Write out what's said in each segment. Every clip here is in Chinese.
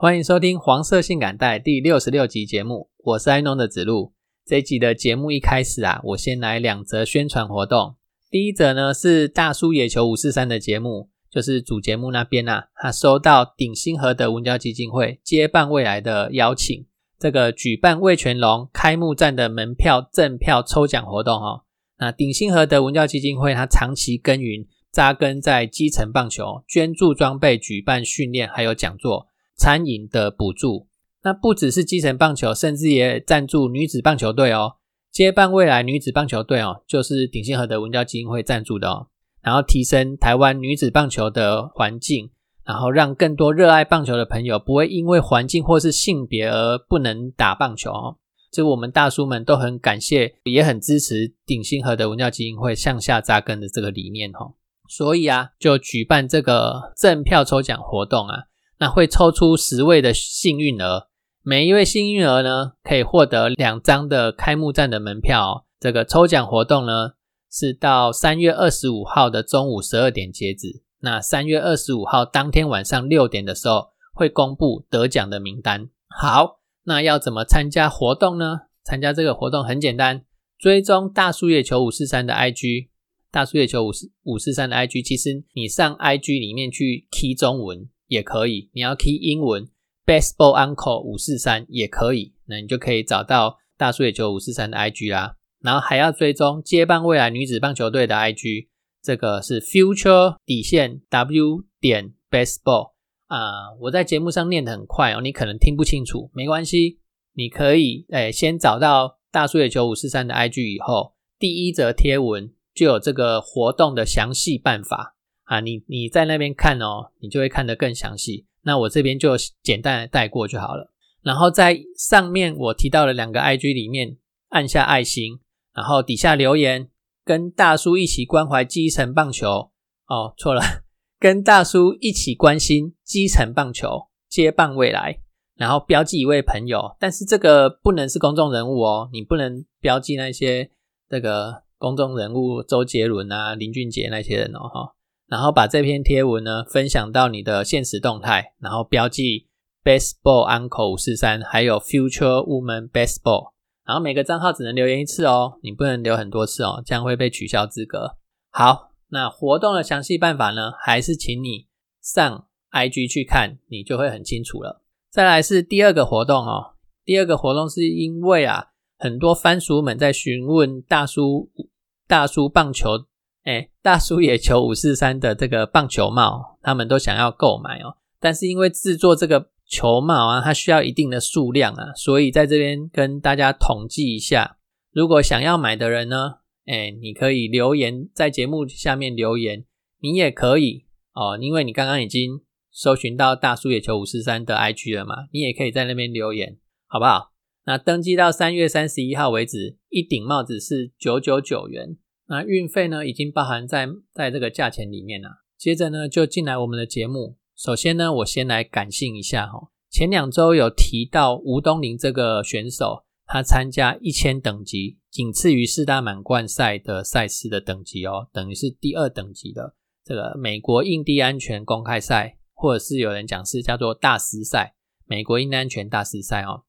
欢迎收听黄色性感带第六十六集节目，我是爱弄的子路。这一集的节目一开始啊，我先来两则宣传活动。第一则呢是大叔野球五四三的节目，就是主节目那边啊，他收到鼎新和德文教基金会接办未来的邀请，这个举办魏全龙开幕战的门票赠票抽奖活动哈。那鼎新和德文教基金会它长期耕耘扎根在基层棒球，捐助装备、举办训练还有讲座。餐饮的补助，那不只是基层棒球，甚至也赞助女子棒球队哦。接棒未来女子棒球队哦，就是鼎新和的文教基金会赞助的哦。然后提升台湾女子棒球的环境，然后让更多热爱棒球的朋友不会因为环境或是性别而不能打棒球哦。这我们大叔们都很感谢，也很支持鼎新和的文教基金会向下扎根的这个理念哦。所以啊，就举办这个赠票抽奖活动啊。那会抽出十位的幸运儿，每一位幸运儿呢，可以获得两张的开幕战的门票。这个抽奖活动呢，是到三月二十五号的中午十二点截止。那三月二十五号当天晚上六点的时候，会公布得奖的名单。好，那要怎么参加活动呢？参加这个活动很简单，追踪大树叶球五四三的 IG，大树叶球五四五四三的 IG，其实你上 IG 里面去 key 中文。也可以，你要 key 英文 baseball uncle 五四三也可以，那你就可以找到大叔野球五四三的 IG 啦。然后还要追踪接棒未来女子棒球队的 IG，这个是 future 底线 w 点 baseball 啊。我在节目上念的很快哦，你可能听不清楚，没关系，你可以诶先找到大叔野球五四三的 IG 以后，第一则贴文就有这个活动的详细办法。啊，你你在那边看哦，你就会看得更详细。那我这边就简单的带过就好了。然后在上面我提到的两个 IG 里面按下爱心，然后底下留言，跟大叔一起关怀基层棒球。哦，错了，跟大叔一起关心基层棒球，接棒未来。然后标记一位朋友，但是这个不能是公众人物哦，你不能标记那些这个公众人物周杰伦啊、林俊杰那些人哦，哈。然后把这篇贴文呢分享到你的现实动态，然后标记 baseball uncle 五四三，还有 future woman baseball，然后每个账号只能留言一次哦，你不能留很多次哦，这样会被取消资格。好，那活动的详细办法呢，还是请你上 IG 去看，你就会很清楚了。再来是第二个活动哦，第二个活动是因为啊，很多番薯们在询问大叔大叔棒球。哎，大叔野球五四三的这个棒球帽，他们都想要购买哦。但是因为制作这个球帽啊，它需要一定的数量啊，所以在这边跟大家统计一下，如果想要买的人呢，哎，你可以留言在节目下面留言，你也可以哦，因为你刚刚已经搜寻到大叔野球五四三的 IG 了嘛，你也可以在那边留言，好不好？那登记到三月三十一号为止，一顶帽子是九九九元。那运费呢，已经包含在在这个价钱里面了。接着呢，就进来我们的节目。首先呢，我先来感性一下哈。前两周有提到吴东林这个选手，他参加一千等级，仅次于四大满贯赛的赛事的等级哦，等于是第二等级的这个美国印第安全公开赛，或者是有人讲是叫做大师赛，美国印第安全大师赛哦。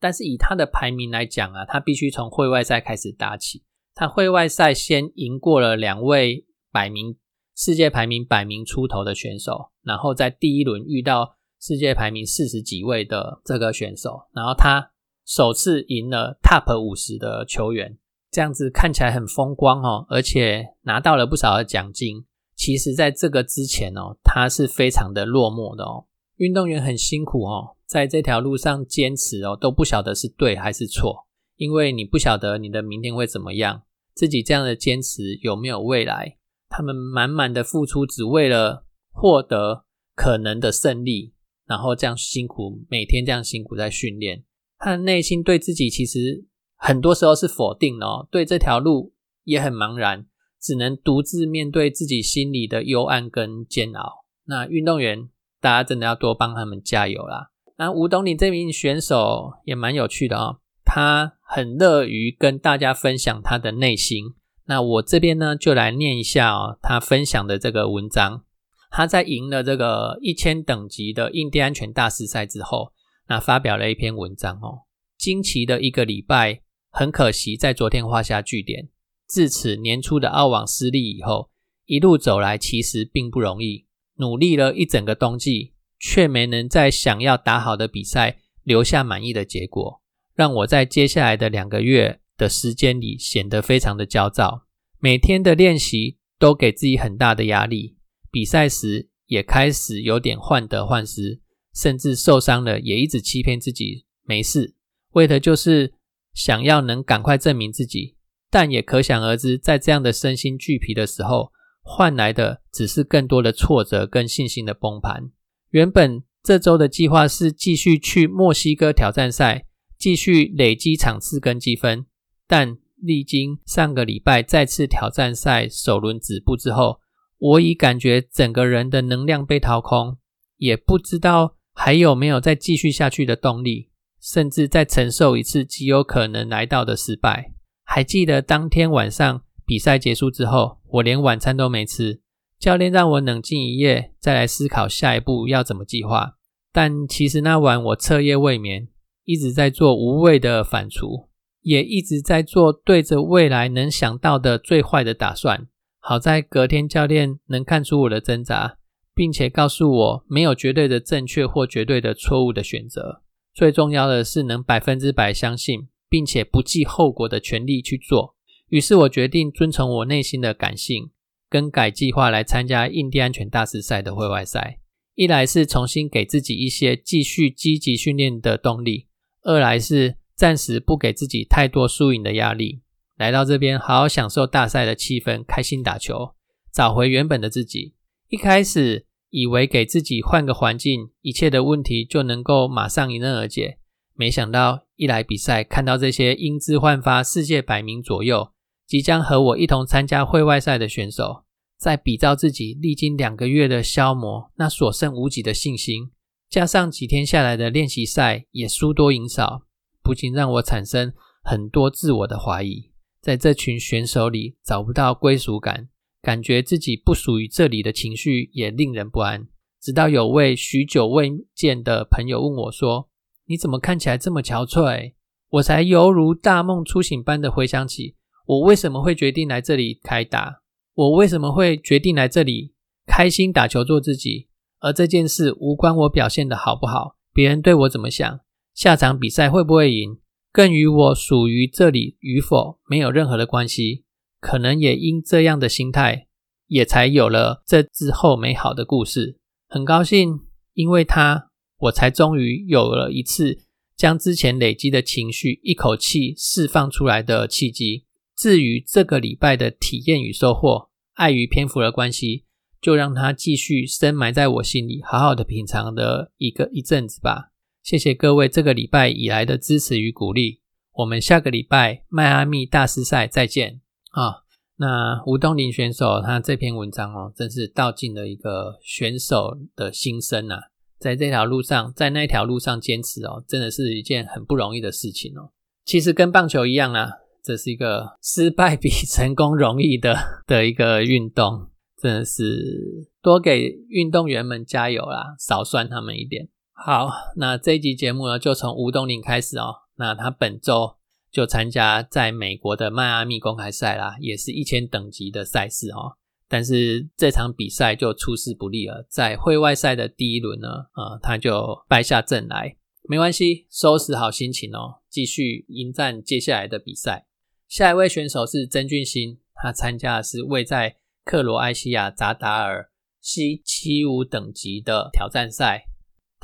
但是以他的排名来讲啊，他必须从会外赛开始打起。他会外赛先赢过了两位百名世界排名百名出头的选手，然后在第一轮遇到世界排名四十几位的这个选手，然后他首次赢了 Top 五十的球员，这样子看起来很风光哦，而且拿到了不少的奖金。其实，在这个之前哦，他是非常的落寞的哦。运动员很辛苦哦，在这条路上坚持哦，都不晓得是对还是错。因为你不晓得你的明天会怎么样，自己这样的坚持有没有未来？他们满满的付出，只为了获得可能的胜利，然后这样辛苦，每天这样辛苦在训练，他的内心对自己其实很多时候是否定哦，对这条路也很茫然，只能独自面对自己心里的幽暗跟煎熬。那运动员，大家真的要多帮他们加油啦。那吴东林这名选手也蛮有趣的哦，他很乐于跟大家分享他的内心。那我这边呢，就来念一下哦，他分享的这个文章。他在赢了这个一千等级的印第安拳大师赛之后，那发表了一篇文章哦。惊奇的一个礼拜，很可惜在昨天画下句点。自此年初的澳网失利以后，一路走来其实并不容易，努力了一整个冬季，却没能在想要打好的比赛留下满意的结果，让我在接下来的两个月的时间里显得非常的焦躁。每天的练习都给自己很大的压力。比赛时也开始有点患得患失，甚至受伤了，也一直欺骗自己没事，为的就是想要能赶快证明自己。但也可想而知，在这样的身心俱疲的时候，换来的只是更多的挫折跟信心的崩盘。原本这周的计划是继续去墨西哥挑战赛，继续累积场次跟积分，但历经上个礼拜再次挑战赛首轮止步之后。我已感觉整个人的能量被掏空，也不知道还有没有再继续下去的动力，甚至再承受一次极有可能来到的失败。还记得当天晚上比赛结束之后，我连晚餐都没吃，教练让我冷静一夜，再来思考下一步要怎么计划。但其实那晚我彻夜未眠，一直在做无谓的反刍，也一直在做对着未来能想到的最坏的打算。好在隔天教练能看出我的挣扎，并且告诉我没有绝对的正确或绝对的错误的选择。最重要的是能百分之百相信，并且不计后果的全力去做。于是我决定遵从我内心的感性，更改计划来参加印第安全大师赛的会外赛。一来是重新给自己一些继续积极训练的动力，二来是暂时不给自己太多输赢的压力。来到这边，好好享受大赛的气氛，开心打球，找回原本的自己。一开始以为给自己换个环境，一切的问题就能够马上迎刃而解。没想到一来比赛，看到这些英姿焕发、世界百名左右，即将和我一同参加会外赛的选手，在比照自己历经两个月的消磨，那所剩无几的信心，加上几天下来的练习赛也输多赢少，不禁让我产生很多自我的怀疑。在这群选手里找不到归属感，感觉自己不属于这里的情绪也令人不安。直到有位许久未见的朋友问我说：“你怎么看起来这么憔悴？”我才犹如大梦初醒般的回想起我为什么会决定来这里开打，我为什么会决定来这里开心打球做自己，而这件事无关我表现的好不好，别人对我怎么想，下场比赛会不会赢。更与我属于这里与否没有任何的关系，可能也因这样的心态，也才有了这之后美好的故事。很高兴，因为他，我才终于有了一次将之前累积的情绪一口气释放出来的契机。至于这个礼拜的体验与收获，碍于篇幅的关系，就让它继续深埋在我心里，好好的品尝的一个一阵子吧。谢谢各位这个礼拜以来的支持与鼓励。我们下个礼拜迈阿密大师赛再见啊！那吴东林选手他这篇文章哦，真是道尽了一个选手的心声啊！在这条路上，在那条路上坚持哦，真的是一件很不容易的事情哦。其实跟棒球一样啊，这是一个失败比 成功容易的的一个运动，真的是多给运动员们加油啦，少算他们一点。好，那这一集节目呢，就从吴东林开始哦。那他本周就参加在美国的迈阿密公开赛啦，也是一千等级的赛事哦。但是这场比赛就出师不利了，在会外赛的第一轮呢，呃，他就败下阵来。没关系，收拾好心情哦，继续迎战接下来的比赛。下一位选手是曾俊欣，他参加的是位在克罗埃西亚扎达尔 C 七五等级的挑战赛。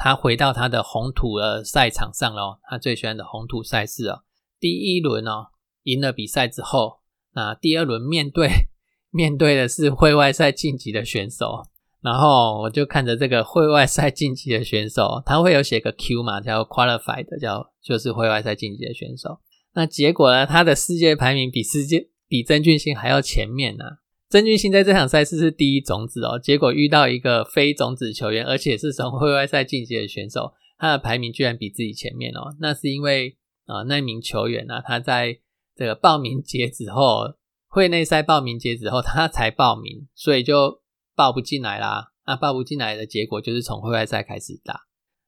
他回到他的红土的赛场上喽，他最喜欢的红土赛事哦。第一轮哦，赢了比赛之后，那第二轮面对面对的是会外赛晋级的选手，然后我就看着这个会外赛晋级的选手，他会有写个 Q 嘛，叫 qualified，叫就是会外赛晋级的选手。那结果呢，他的世界排名比世界比曾俊欣还要前面呢。曾俊欣在这场赛事是第一种子哦，结果遇到一个非种子球员，而且是从会外赛晋级的选手，他的排名居然比自己前面哦。那是因为啊，那名球员呢，他在这个报名截止后，会内赛报名截止后，他才报名，所以就报不进来啦。那报不进来的结果就是从会外赛开始打。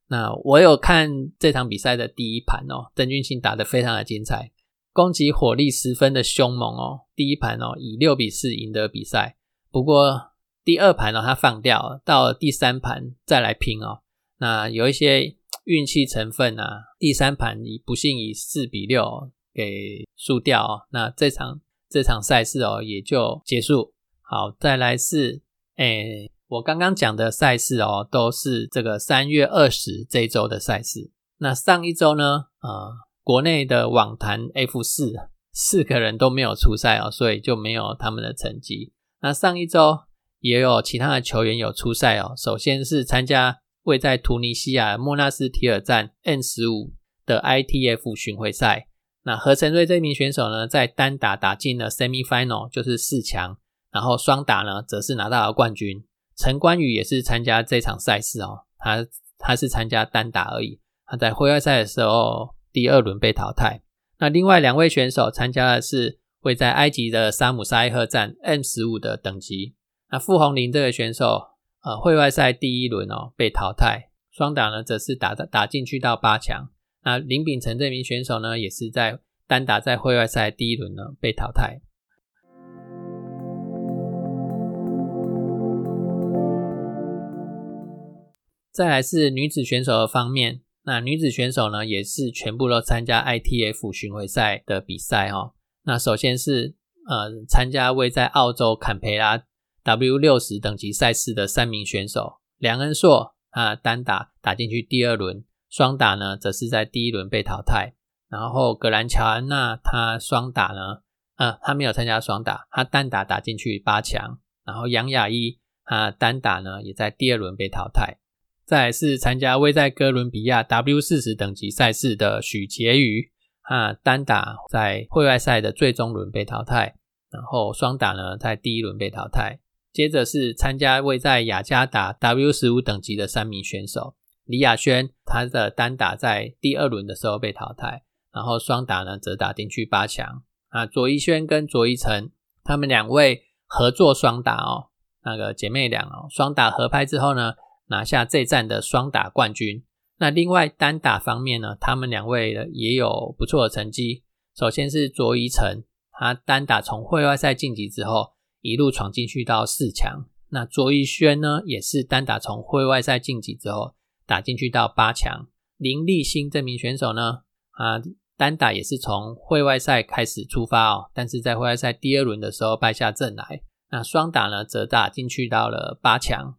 那我有看这场比赛的第一盘哦，曾俊欣打得非常的精彩。攻击火力十分的凶猛哦，第一盘哦以六比四赢得比赛。不过第二盘呢，他放掉，到第三盘再来拼哦。那有一些运气成分啊，第三盘以不幸以四比六给输掉哦。那这场这场赛事哦也就结束。好，再来是诶，我刚刚讲的赛事哦，都是这个三月二十这一周的赛事。那上一周呢，呃。国内的网坛 F 四四个人都没有出赛哦，所以就没有他们的成绩。那上一周也有其他的球员有出赛哦。首先是参加位在突尼西亚莫纳斯提尔站 N 十五的 ITF 巡回赛。那何成瑞这名选手呢，在单打打进了 Semi Final，就是四强，然后双打呢则是拿到了冠军。陈冠宇也是参加这场赛事哦，他他是参加单打而已。他在户外赛的时候。第二轮被淘汰。那另外两位选手参加的是位在埃及的沙姆沙伊赫站 M 十五的等级。那傅红林这个选手，呃，会外赛第一轮哦被淘汰，双打呢则是打打进去到八强。那林秉成这名选手呢，也是在单打在会外赛第一轮呢被淘汰。再来是女子选手的方面。那女子选手呢，也是全部都参加 ITF 巡回赛的比赛哦。那首先是呃参加位在澳洲坎培拉 W 六十等级赛事的三名选手，梁恩硕啊单打打进去第二轮，双打呢则是在第一轮被淘汰。然后格兰乔安娜她双打呢，呃她没有参加双打，她单打打进去八强。然后杨雅一她单打呢也在第二轮被淘汰。再是参加位在哥伦比亚 W 四十等级赛事的许婕妤，啊，单打在会外赛的最终轮被淘汰，然后双打呢在第一轮被淘汰。接着是参加位在雅加达 W 十五等级的三名选手，李雅轩，他的单打在第二轮的时候被淘汰，然后双打呢则打进去八强。啊，左一轩跟左一成他们两位合作双打哦，那个姐妹俩哦，双打合拍之后呢。拿下这站的双打冠军。那另外单打方面呢，他们两位也有不错的成绩。首先是卓一成，他单打从会外赛晋级之后，一路闯进去到四强。那卓一轩呢，也是单打从会外赛晋级之后，打进去到八强。林立新这名选手呢，啊，单打也是从会外赛开始出发哦，但是在会外赛第二轮的时候败下阵来。那双打呢，则打进去到了八强。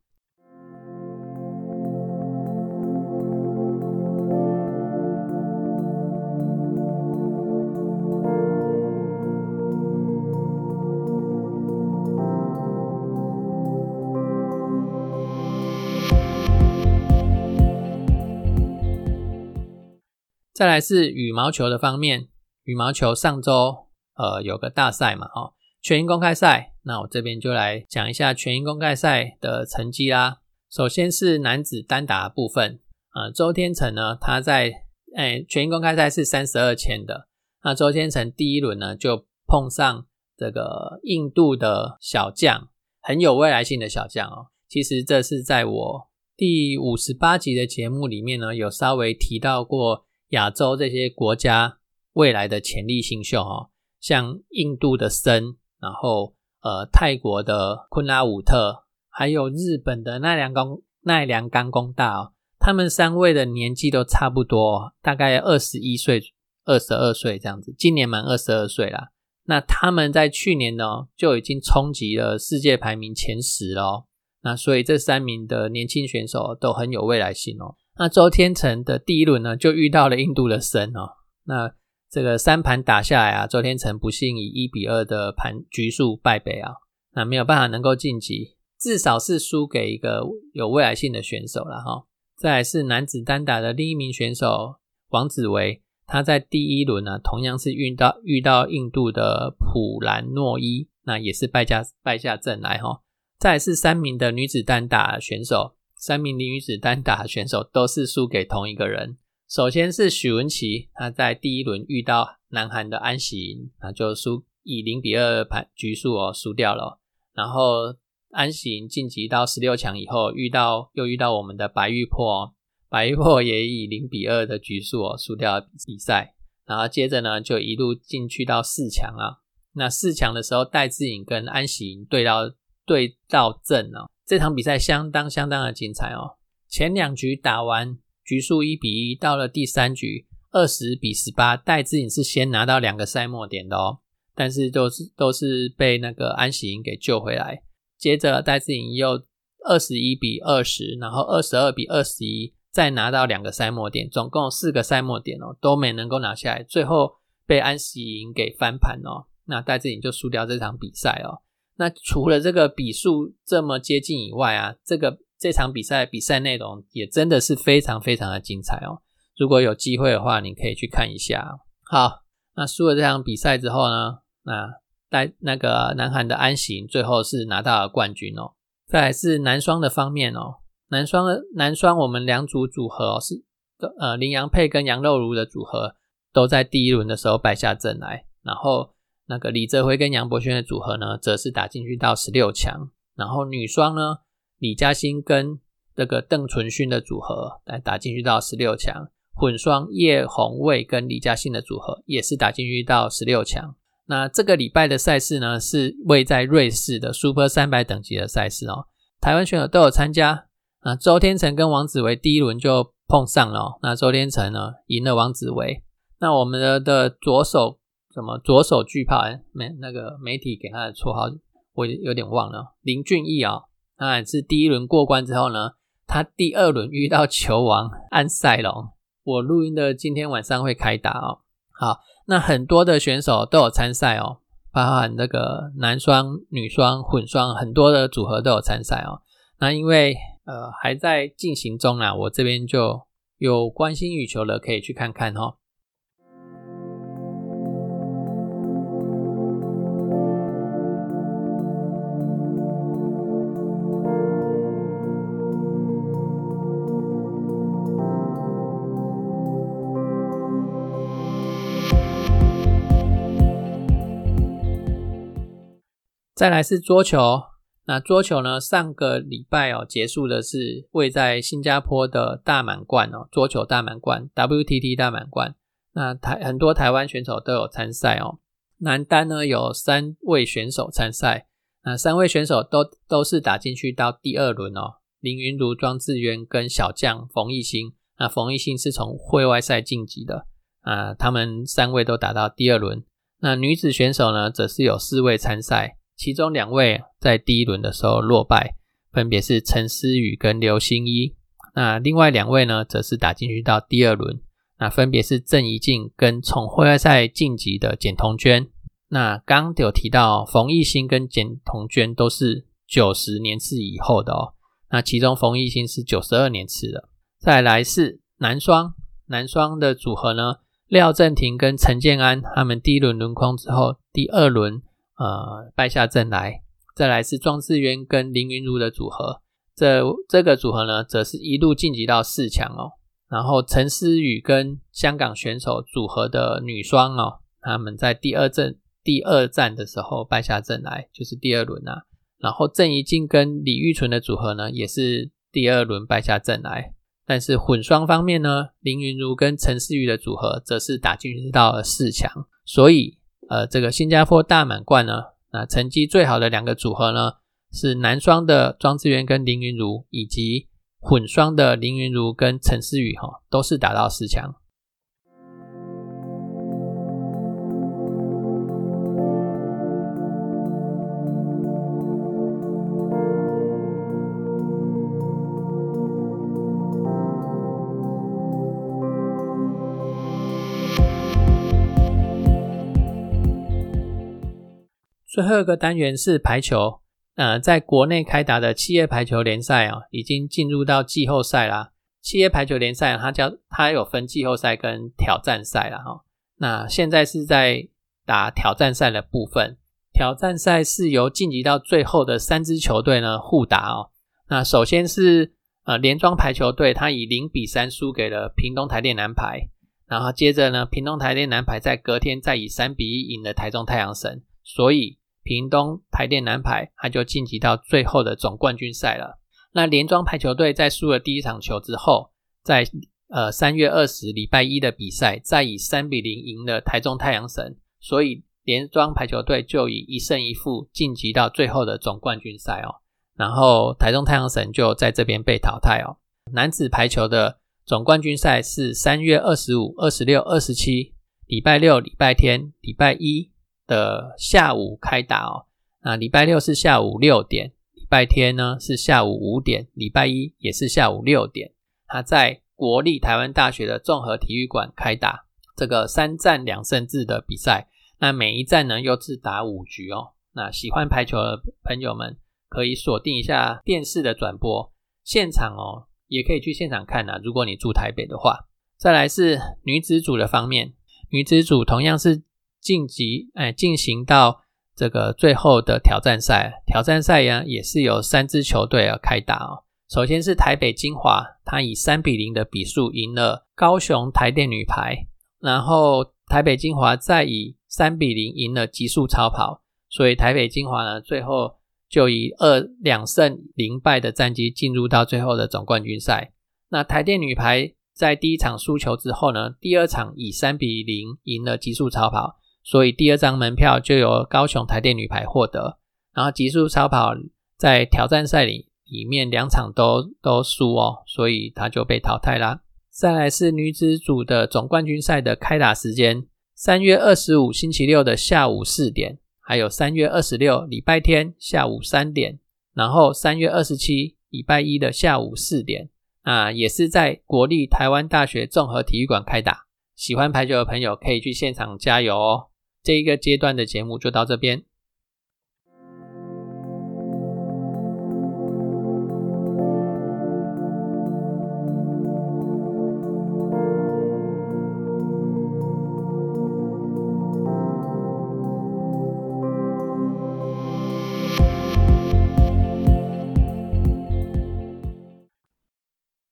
再来是羽毛球的方面，羽毛球上周呃有个大赛嘛，哦，全英公开赛，那我这边就来讲一下全英公开赛的成绩啦。首先是男子单打部分，呃，周天成呢，他在诶全英公开赛是三十二签的，那周天成第一轮呢就碰上这个印度的小将，很有未来性的小将哦。其实这是在我第五十八集的节目里面呢，有稍微提到过。亚洲这些国家未来的潜力新秀哈，像印度的森，然后呃泰国的昆拉武特，还有日本的奈良刚奈良刚功大哦，他们三位的年纪都差不多，大概二十一岁、二十二岁这样子，今年满二十二岁啦。那他们在去年呢就已经冲击了世界排名前十喽。那所以这三名的年轻选手都很有未来性哦。那周天成的第一轮呢，就遇到了印度的神哦。那这个三盘打下来啊，周天成不幸以一比二的盘局数败北啊，那没有办法能够晋级。至少是输给一个有未来性的选手了哈。再来是男子单打的另一名选手王子维，他在第一轮呢，同样是遇到遇到印度的普兰诺伊，那也是败下败下阵来哈。再是三名的女子单打选手，三名女子单打选手都是输给同一个人。首先是许文琪，她在第一轮遇到南韩的安喜莹，那就输以零比二盘局数哦输掉了。然后安喜莹晋级到十六强以后，遇到又遇到我们的白玉珀，白玉珀也以零比二的局数哦输掉了比赛。然后接着呢，就一路进去到四强啊。那四强的时候，戴志颖跟安喜莹对到对到阵哦，这场比赛相当相当的精彩哦。前两局打完。局数一比一，到了第三局二十比十八，戴志颖是先拿到两个赛末点的哦，但是都是都是被那个安喜莹给救回来。接着戴志颖又二十一比二十，然后二十二比二十一，再拿到两个赛末点，总共四个赛末点哦，都没能够拿下来，最后被安喜莹给翻盘哦，那戴志颖就输掉这场比赛哦。那除了这个比数这么接近以外啊，这个。这场比赛比赛内容也真的是非常非常的精彩哦！如果有机会的话，你可以去看一下。好，那输了这场比赛之后呢，那在那个南韩的安行最后是拿到了冠军哦。再来是男双的方面哦，男双的男双我们两组组合是呃林洋配跟杨露如的组合都在第一轮的时候败下阵来，然后那个李泽辉跟杨博轩的组合呢，则是打进去到十六强，然后女双呢。李嘉欣跟这个邓淳勋的组合来打进去到十六强，混双叶红卫跟李嘉欣的组合也是打进去到十六强。那这个礼拜的赛事呢，是位在瑞士的 Super 三百等级的赛事哦。台湾选手都有参加啊。周天成跟王子维第一轮就碰上了，那周天成呢赢了王子维。那我们的的左手什么左手巨炮？媒那个媒体给他的绰号我有点忘了，林俊逸啊。那是第一轮过关之后呢，他第二轮遇到球王安塞龙。我录音的今天晚上会开打哦。好，那很多的选手都有参赛哦，包含那个男双、女双、混双，很多的组合都有参赛哦。那因为呃还在进行中啊，我这边就有关心羽球的可以去看看哦。再来是桌球，那桌球呢？上个礼拜哦，结束的是位在新加坡的大满贯哦，桌球大满贯 WTT 大满贯。那台很多台湾选手都有参赛哦。男单呢有三位选手参赛，那三位选手都都是打进去到第二轮哦。林云如、庄智渊跟小将冯艺兴，那冯艺兴是从会外赛晋级的啊，他们三位都打到第二轮。那女子选手呢，则是有四位参赛。其中两位在第一轮的时候落败，分别是陈思雨跟刘星一。那另外两位呢，则是打进去到第二轮，那分别是郑怡静跟从会外赛晋级的简彤娟。那刚有提到冯艺兴跟简彤娟都是九十年次以后的哦。那其中冯艺兴是九十二年次的。再来是男双，男双的组合呢，廖振廷跟陈建安，他们第一轮轮空之后，第二轮。呃，败下阵来，再来是庄智渊跟林云如的组合，这这个组合呢，则是一路晋级到四强哦。然后陈思雨跟香港选手组合的女双哦，他们在第二阵第二战的时候败下阵来，就是第二轮啊。然后郑怡静跟李玉纯的组合呢，也是第二轮败下阵来。但是混双方面呢，林云如跟陈思雨的组合则是打进去到了四强，所以。呃，这个新加坡大满贯呢，那成绩最好的两个组合呢，是男双的庄智渊跟林云茹，以及混双的林云茹跟陈思雨哈，都是打到十强。最后一个单元是排球，呃，在国内开打的企业排球联赛啊，已经进入到季后赛啦。企业排球联赛它叫它有分季后赛跟挑战赛了哈。那现在是在打挑战赛的部分，挑战赛是由晋级到最后的三支球队呢互打哦。那首先是呃联庄排球队，他以零比三输给了屏东台电男排，然后接着呢屏东台电男排在隔天再以三比一赢了台中太阳神，所以屏东台电男排他就晋级到最后的总冠军赛了。那联庄排球队在输了第一场球之后，在呃三月二十礼拜一的比赛，再以三比零赢了台中太阳神，所以联庄排球队就以一胜一负晋级到最后的总冠军赛哦。然后台中太阳神就在这边被淘汰哦。男子排球的总冠军赛是三月二十五、二十六、二十七，礼拜六、礼拜天、礼拜一的下午开打哦。那礼拜六是下午六点。礼拜天呢是下午五点，礼拜一也是下午六点。他在国立台湾大学的综合体育馆开打这个三战两胜制的比赛。那每一站呢又是打五局哦。那喜欢排球的朋友们可以锁定一下电视的转播现场哦，也可以去现场看呐。如果你住台北的话，再来是女子组的方面，女子组同样是晋级哎进行到。这个最后的挑战赛，挑战赛呀也是有三支球队要开打哦。首先是台北精华，他以三比零的比数赢了高雄台电女排，然后台北精华再以三比零赢了极速超跑，所以台北精华呢最后就以二两胜零败的战绩进入到最后的总冠军赛。那台电女排在第一场输球之后呢，第二场以三比零赢了极速超跑。所以第二张门票就由高雄台电女排获得，然后极速超跑在挑战赛里里面两场都都输哦，所以他就被淘汰啦。再来是女子组的总冠军赛的开打时间，三月二十五星期六的下午四点，还有三月二十六礼拜天下午三点，然后三月二十七礼拜一的下午四点，啊，也是在国立台湾大学综合体育馆开打。喜欢排球的朋友可以去现场加油哦。这一个阶段的节目就到这边。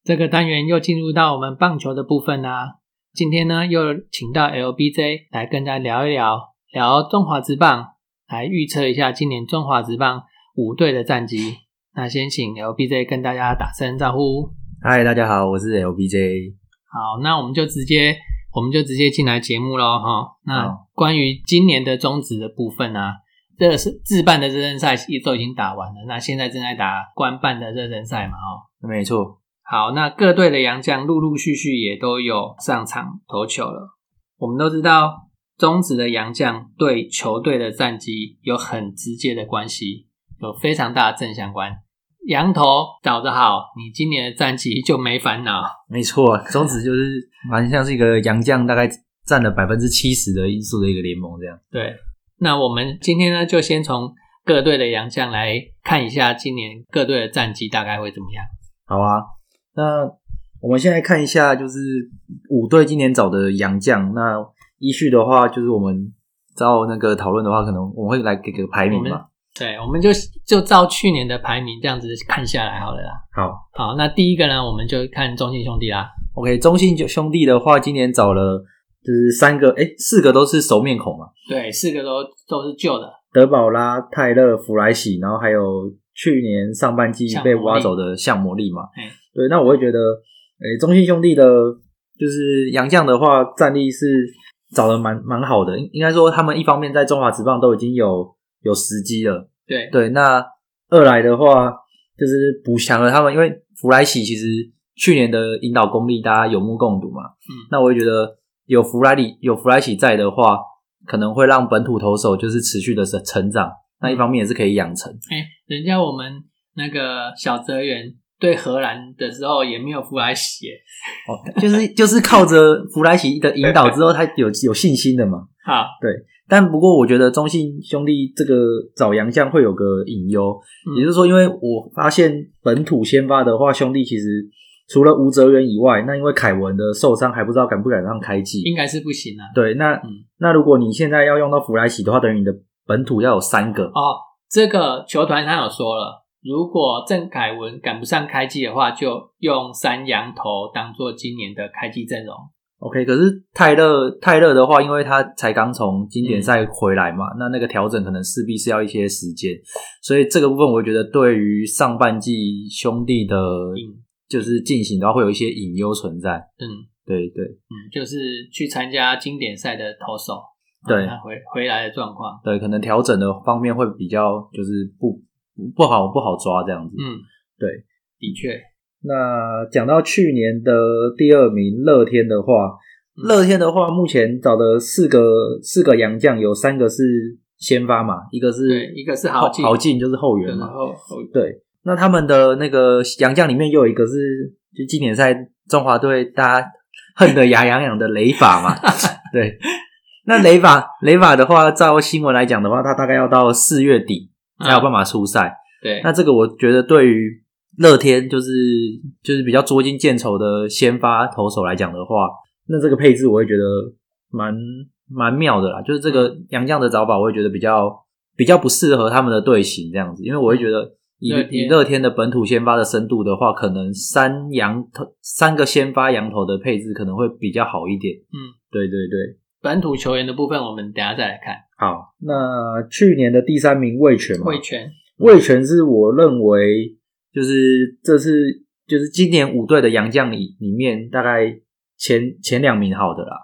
这个单元又进入到我们棒球的部分啦。今天呢，又请到 LBJ 来跟大家聊一聊，聊中华职棒，来预测一下今年中华职棒五队的战绩。那先请 LBJ 跟大家打声招呼。嗨，大家好，我是 LBJ。好，那我们就直接，我们就直接进来节目喽，哈。那关于今年的中职的部分呢，这是自办的热身赛都已经打完了，那现在正在打官办的热身赛嘛，哦，没错。好，那各队的洋将陆陆续续也都有上场投球了。我们都知道，中职的洋将对球队的战绩有很直接的关系，有非常大的正相关。羊头找得好，你今年的战绩就没烦恼。没错，中职就是蛮像是一个洋将，大概占了百分之七十的因素的一个联盟这样。对，那我们今天呢，就先从各队的洋将来看一下今年各队的战绩大概会怎么样。好啊。那我们现在看一下，就是五队今年找的洋将。那依序的话，就是我们照那个讨论的话，可能我们会来给个排名嘛。对，我们就就照去年的排名这样子看下来好了啦。好，好，那第一个呢，我们就看中信兄弟啦。OK，中信兄弟的话，今年找了就是三个，哎，四个都是熟面孔嘛。对，四个都都是旧的。德保拉、泰勒、弗莱喜，然后还有去年上半季被挖走的向魔力嘛。对，那我会觉得，诶，中信兄弟的，就是杨将的话，战力是找的蛮蛮好的。应应该说，他们一方面在中华职棒都已经有有时机了。对对，那二来的话，就是补强了他们，因为弗莱喜其实去年的引导功力大家有目共睹嘛。嗯，那我会觉得有弗莱里有弗莱喜在的话，可能会让本土投手就是持续的成成长。那一方面也是可以养成。哎，人家我们那个小泽源。对荷兰的时候也没有弗莱喜，哦，就是就是靠着弗莱喜的引导之后，他有有信心的嘛。好，对，但不过我觉得中信兄弟这个找洋将会有个隐忧，也就是说，因为我发现本土先发的话，兄弟其实除了吴哲源以外，那因为凯文的受伤还不知道敢不敢上开季，应该是不行啊。对，那那如果你现在要用到弗莱喜的话，等于你的本土要有三个哦。这个球团他有说了，如果郑凯文赶不上开季的话，就用三羊头当做今年的开季阵容。OK，可是泰勒泰勒的话，因为他才刚从经典赛回来嘛，那那个调整可能势必是要一些时间，所以这个部分我觉得对于上半季兄弟的，就是进行的话会有一些隐忧存在。嗯，对对，嗯，就是去参加经典赛的投手，对。回回来的状况，对，可能调整的方面会比较就是不不好不好抓这样子。嗯，对，的确。那讲到去年的第二名乐天的话，乐天的话，目前找的四个四个洋将，有三个是先发嘛，一个是一个是豪进，豪进就是后援嘛。后后对，那他们的那个洋将里面又有一个是，就今年赛中华队大家恨得牙痒痒的雷法嘛。对，那雷法雷法的话，照新闻来讲的话，他大概要到四月底才有办法出赛。对，那这个我觉得对于。乐天就是就是比较捉襟见肘的先发投手来讲的话，那这个配置我会觉得蛮蛮妙的啦。就是这个杨将的找法，我会觉得比较比较不适合他们的队形这样子，因为我会觉得以以乐天的本土先发的深度的话，可能三羊头三个先发羊头的配置可能会比较好一点。嗯，对对对，本土球员的部分我们等下再来看。好，那去年的第三名魏权嘛，魏权。魏权是我认为。就是这是就是今年五队的洋将里里面大概前前两名好的啦，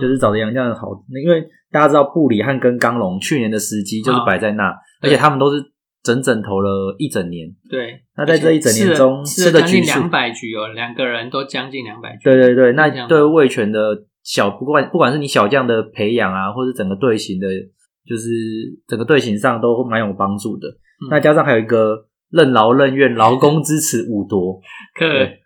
就是找的洋将好，因为大家知道布里汉跟刚龙去年的时机就是摆在那，而且他们都是整整投了一整年。对，那在这一整年中吃的局两百局哦，两个人都将近两百局。对对对，那对魏权的小不管不管是你小将的培养啊，或者整个队形的，就是整个队形上都蛮有帮助的。那加上还有一个。任劳任怨，劳工支持五夺，可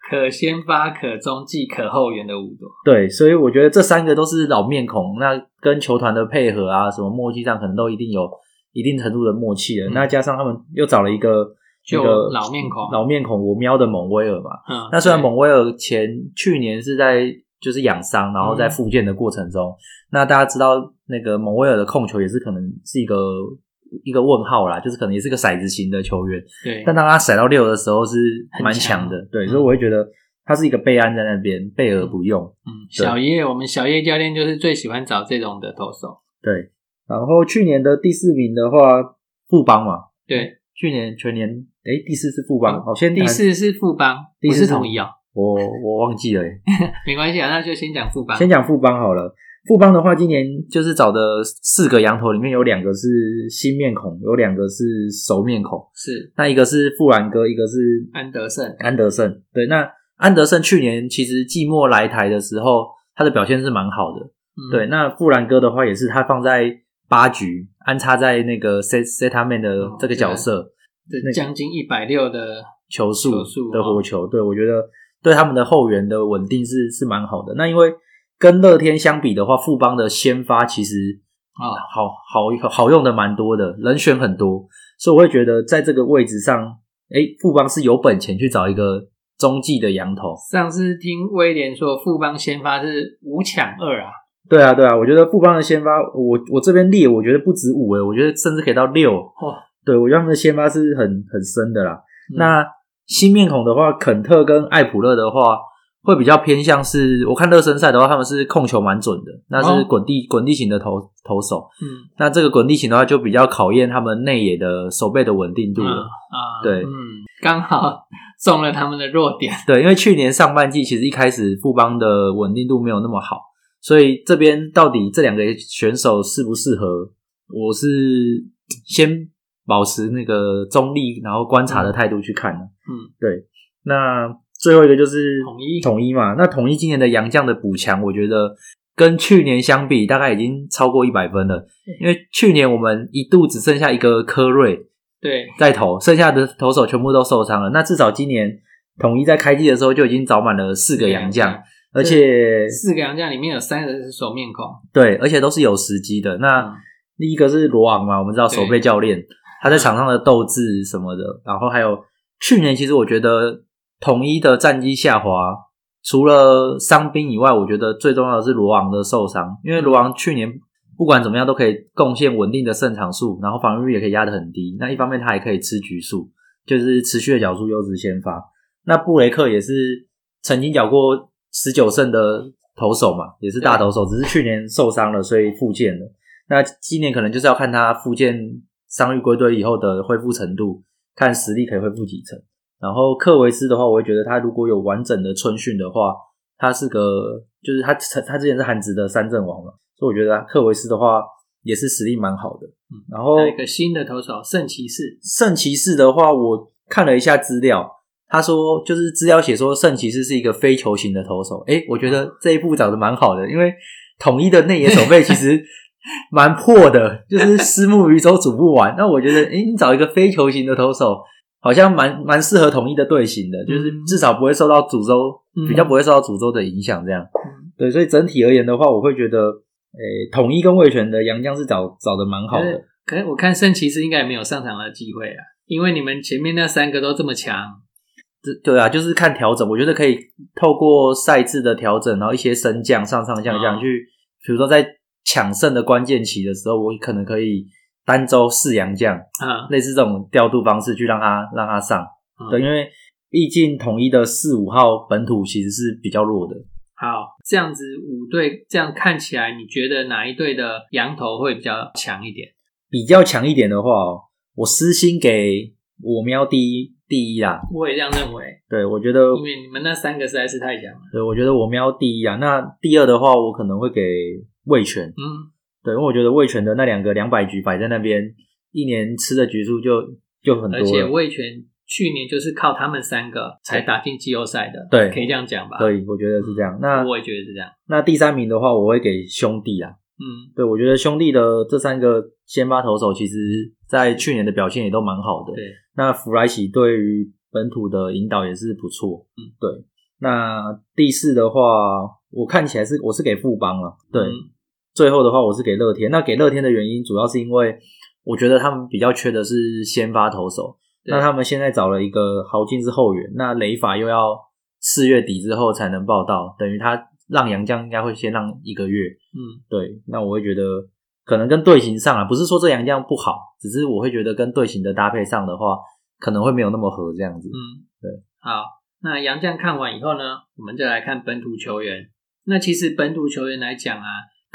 可先发、可中继、可后援的五夺。对，所以我觉得这三个都是老面孔，那跟球团的配合啊，什么默契上可能都一定有一定程度的默契了。那加上他们又找了一个就老面孔，老面孔，我瞄的蒙威尔嘛。嗯，那虽然蒙威尔前去年是在就是养伤，然后在复健的过程中，那大家知道那个蒙威尔的控球也是可能是一个。一个问号啦，就是可能也是个骰子型的球员，对。但当他骰到六的时候是蛮强的，对。所以我会觉得他是一个备案在那边，备而不用。嗯，小叶，我们小叶教练就是最喜欢找这种的投手。对。然后去年的第四名的话，富邦嘛。对。去年全年，哎，第四是富邦。好，先第四是富邦，第四统一啊。我我忘记了，没关系啊，那就先讲富邦。先讲富邦好了。富邦的话，今年就是找的四个羊头，里面有两个是新面孔，有两个是熟面孔。是，那一个是富兰哥，一个是安德胜。安德胜，对，那安德胜去年其实季末来台的时候，他的表现是蛮好的。对，那富兰哥的话，也是他放在八局安插在那个 set set 他们的这个角色，那将近一百六的球速的火球，对我觉得对他们的后援的稳定是是蛮好的。那因为。跟乐天相比的话，富邦的先发其实啊，好好好用的蛮多的，人选很多，所以我会觉得在这个位置上，哎，富邦是有本钱去找一个中继的羊头。上次听威廉说，富邦先发是五抢二啊。对啊，对啊，我觉得富邦的先发，我我这边列，我觉得不止五诶，我觉得甚至可以到六。哦，对我觉得他们的先发是很很深的啦。那新面孔的话，肯特跟艾普勒的话。会比较偏向是，我看热身赛的话，他们是控球蛮准的，那是滚地滚地型的投投手。嗯，那这个滚地型的话，就比较考验他们内野的手背的稳定度了。啊，对，嗯，刚好中了他们的弱点。对，因为去年上半季其实一开始富邦的稳定度没有那么好，所以这边到底这两个选手适不适合，我是先保持那个中立，然后观察的态度去看的。嗯，对，那。最后一个就是统一统一嘛，那统一今年的洋将的补强，我觉得跟去年相比，大概已经超过一百分了。因为去年我们一度只剩下一个科瑞对在投，剩下的投手全部都受伤了。那至少今年统一在开季的时候就已经找满了四个洋将，而且四个洋将里面有三个是熟面孔，对，而且都是有时机的。那第一个是罗昂嘛，我们知道守备教练他在场上的斗志什么的，然后还有去年其实我觉得统一的战绩下滑，除了伤兵以外，我觉得最重要的是罗昂的受伤，因为罗昂去年不管怎么样都可以贡献稳定的胜场数，然后防御率也可以压得很低。那一方面他也可以吃局数，就是持续的缴出优质先发。那布雷克也是曾经缴过十九胜的投手嘛，也是大投手，只是去年受伤了，所以复健了。那今年可能就是要看他复健伤愈归队以后的恢复程度，看实力可以恢复几成。然后克维斯的话，我会觉得他如果有完整的春训的话，他是个就是他他之前是韩职的三阵王嘛，所以我觉得克维斯的话也是实力蛮好的。嗯，然后一个新的投手圣骑士，圣骑士的话，我看了一下资料。他说，就是资料写说圣骑士是一个非球型的投手。诶，我觉得这一步找的蛮好的，因为统一的内野守备其实 蛮破的，就是私募鱼都组不完。那我觉得，诶，你找一个非球型的投手，好像蛮蛮适合统一的队形的，就是至少不会受到诅咒，比较不会受到诅咒的影响。这样，对，所以整体而言的话，我会觉得，诶，统一跟魏权的杨将是找找的蛮好的。可是我看圣骑士应该也没有上场的机会啊，因为你们前面那三个都这么强。对啊，就是看调整，我觉得可以透过赛制的调整，然后一些升降上上降降去，比如说在抢胜的关键期的时候，我可能可以单周四阳将啊，类似这种调度方式去让他让他上。对，因为毕竟统一的四五号本土其实是比较弱的。好，这样子五队这样看起来，你觉得哪一队的羊头会比较强一点？比较强一点的话，我私心给我喵第一。第一啦，我也这样认为。对，我觉得因为你们那三个实在是太强了。对，我觉得我喵第一啊。那第二的话，我可能会给魏权。嗯，对，因为我觉得味全的那两个两百局摆在那边，一年吃的局数就就很多。而且味全去年就是靠他们三个才打进季后赛的。对，可以这样讲吧？可以，我觉得是这样。那我也觉得是这样。那第三名的话，我会给兄弟啊。嗯，对，我觉得兄弟的这三个先发投手，其实在去年的表现也都蛮好的。对。那弗莱奇对于本土的引导也是不错，嗯，对。那第四的话，我看起来是我是给富邦了，对。最后的话，我是给乐天。那给乐天的原因，主要是因为我觉得他们比较缺的是先发投手。那他们现在找了一个豪进是后援，那雷法又要四月底之后才能报道，等于他让杨将应该会先让一个月，嗯，对。那我会觉得可能跟队形上啊，不是说这杨将不好。只是我会觉得跟队形的搭配上的话，可能会没有那么合这样子。嗯，对。好，那杨将看完以后呢，我们就来看本土球员。那其实本土球员来讲啊，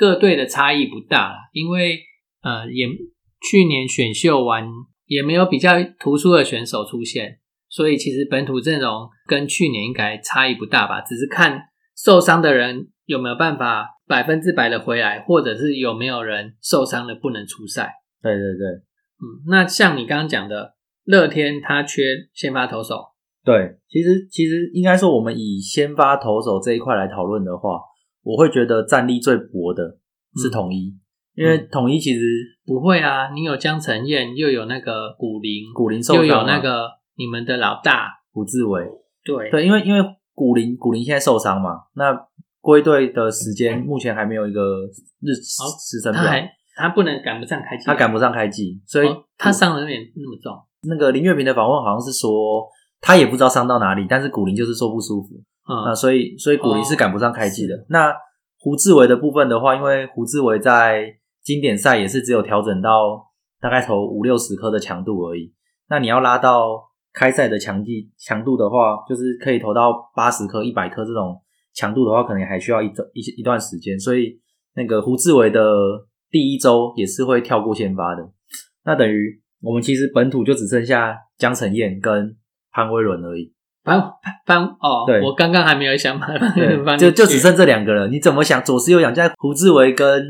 各队的差异不大因为呃，也去年选秀完也没有比较突出的选手出现，所以其实本土阵容跟去年应该差异不大吧？只是看受伤的人有没有办法百分之百的回来，或者是有没有人受伤了不能出赛。对对对。嗯，那像你刚刚讲的，乐天他缺先发投手。对，其实其实应该说，我们以先发投手这一块来讨论的话，我会觉得战力最薄的是统一，因为统一其实不会啊，你有江承燕，又有那个古林，古林受伤，又有那个你们的老大胡志伟。对对，因为因为古林古林现在受伤嘛，那归队的时间目前还没有一个日时程表。他不能赶不上开季，他赶不上开季，所以他伤的有点那么重。那个林月平的访问好像是说，他也不知道伤到哪里，但是古林就是说不舒服啊，所以所以古林是赶不上开季的。那胡志伟的部分的话，因为胡志伟在经典赛也是只有调整到大概投五六十颗的强度而已。那你要拉到开赛的强季强度的话，就是可以投到八十颗、一百颗这种强度的话，可能还需要一一一段时间。所以那个胡志伟的。第一周也是会跳过先发的，那等于我们其实本土就只剩下江承燕跟潘威伦而已。潘潘哦，对，我刚刚还没有想把就就只剩这两个了。你怎么想？左思右想，在胡志伟跟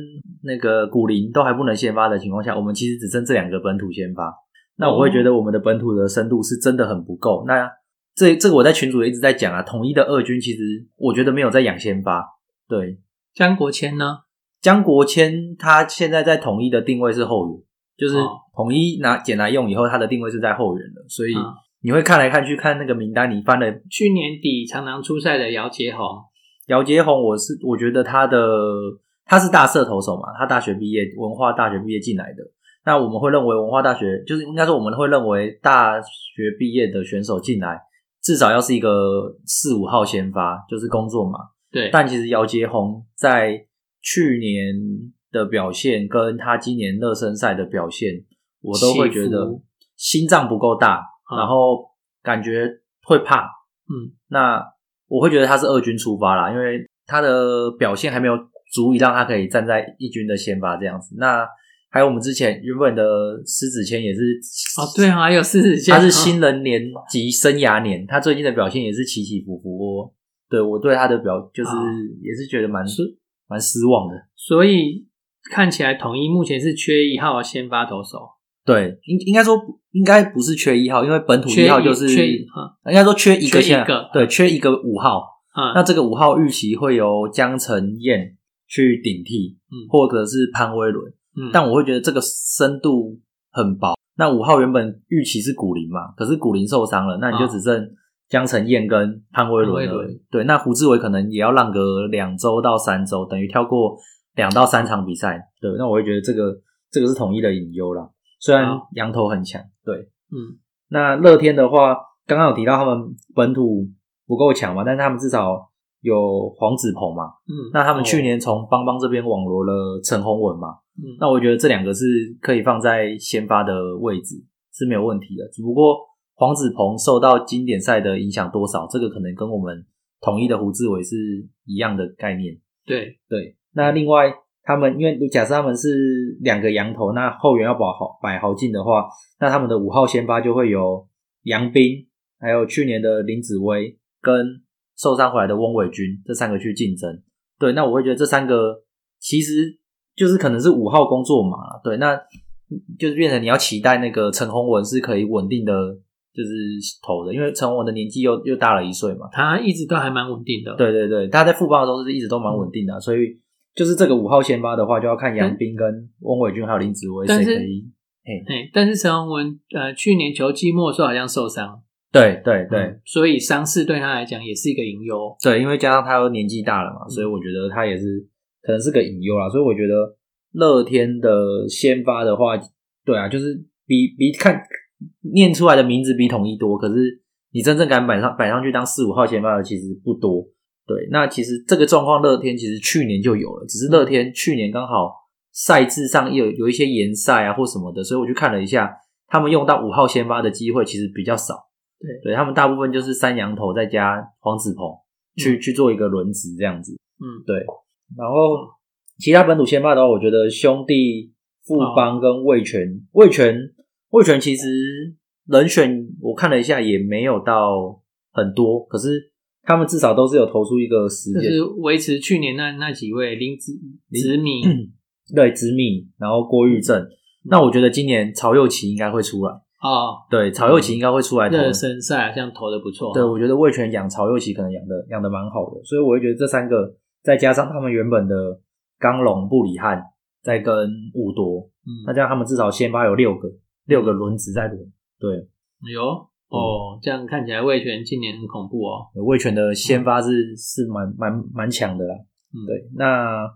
那个古林都还不能先发的情况下，我们其实只剩这两个本土先发。那我会觉得我们的本土的深度是真的很不够。那这这个我在群主一直在讲啊，统一的二军其实我觉得没有在养先发。对，江国谦呢？江国谦他现在在统一的定位是后援，就是统一拿捡来用以后，他的定位是在后援的，所以你会看来看去看那个名单，你翻了去年底常常出赛的姚杰宏，姚杰宏，我是我觉得他的他是大社投手嘛，他大学毕业，文化大学毕业进来的。那我们会认为文化大学就是应该说我们会认为大学毕业的选手进来，至少要是一个四五号先发，就是工作嘛。对。但其实姚杰宏在去年的表现跟他今年热身赛的表现，我都会觉得心脏不够大，然后感觉会怕。嗯。那我会觉得他是二军出发啦，因为他的表现还没有足以让他可以站在一军的先发这样子。那还有我们之前原本的狮子谦也是哦，对啊，还有狮子谦，他是新人年及生涯年，他最近的表现也是起起伏伏哦。对我对他的表就是也是觉得蛮蛮失望的。所以看起来统一目前是缺一号先发投手。对，应应该说应该不是缺一号，因为本土一号就是缺，应该说缺一个对，缺一个五号。嗯，那这个五号预期会由江晨燕去顶替，嗯，或者是潘威伦。嗯，但我会觉得这个深度很薄。那五号原本预期是古林嘛，可是古林受伤了，那你就只剩江晨燕跟潘威伦了。对，那胡志伟可能也要让个两周到三周，等于跳过两到三场比赛。对，那我会觉得这个这个是统一的隐忧啦。虽然羊头很强，对，嗯，那乐天的话，刚刚有提到他们本土不够强嘛，但是他们至少有黄子鹏嘛，嗯，那他们去年从邦邦这边网罗了陈宏文嘛。嗯，那我觉得这两个是可以放在先发的位置是没有问题的，只不过黄子鹏受到经典赛的影响多少，这个可能跟我们统一的胡志伟是一样的概念。对。对，那另外他们因为假设他们是两个羊头，那后援要保好摆豪进的话，那他们的五号先发就会有杨斌，还有去年的林子威跟受伤回来的翁伟军这三个去竞争。对，那我会觉得这三个其实。就是可能是五号工作嘛，对，那就是变成你要期待那个陈宏文是可以稳定的，就是投的，因为陈宏文的年纪又又大了一岁嘛，他一直都还蛮稳定的。对对对，他在复棒的时候是一直都蛮稳定的，所以就是这个五号先发的话，就要看杨斌跟翁伟军还有林子威谁可以。嘿，但是陈宏文呃，去年球季末时候好像受伤，对对对，所以伤势对他来讲也是一个隐忧。对，因为加上他又年纪大了嘛，所以我觉得他也是。可能是个隐忧啦，所以我觉得乐天的先发的话，对啊，就是比比看念出来的名字比统一多，可是你真正敢摆上摆上去当四五号先发的其实不多。对，那其实这个状况乐天其实去年就有了，只是乐天去年刚好赛制上有有一些延赛啊或什么的，所以我去看了一下，他们用到五号先发的机会其实比较少。对，对他们大部分就是三羊头再加黄子鹏去去做一个轮值这样子。嗯，对。然后其他本土先发的话，我觉得兄弟富邦跟魏权，魏权魏权其实人选我看了一下也没有到很多，可是他们至少都是有投出一个时间，就是维持去年那那几位林子子米 对子米，然后郭玉正，那我觉得今年曹佑奇应该会出来。哦，对，曹佑奇应该会出来热身赛好像投的不错，对我觉得魏权养曹佑奇可能养的养的蛮好的，所以我会觉得这三个。再加上他们原本的刚龙、布里汉，再跟五多，嗯，那这样他们至少先发有六个，六个轮子在轮。对，有哦，这样看起来魏权今年很恐怖哦。魏权的先发是是蛮蛮蛮强的啦。嗯，对。那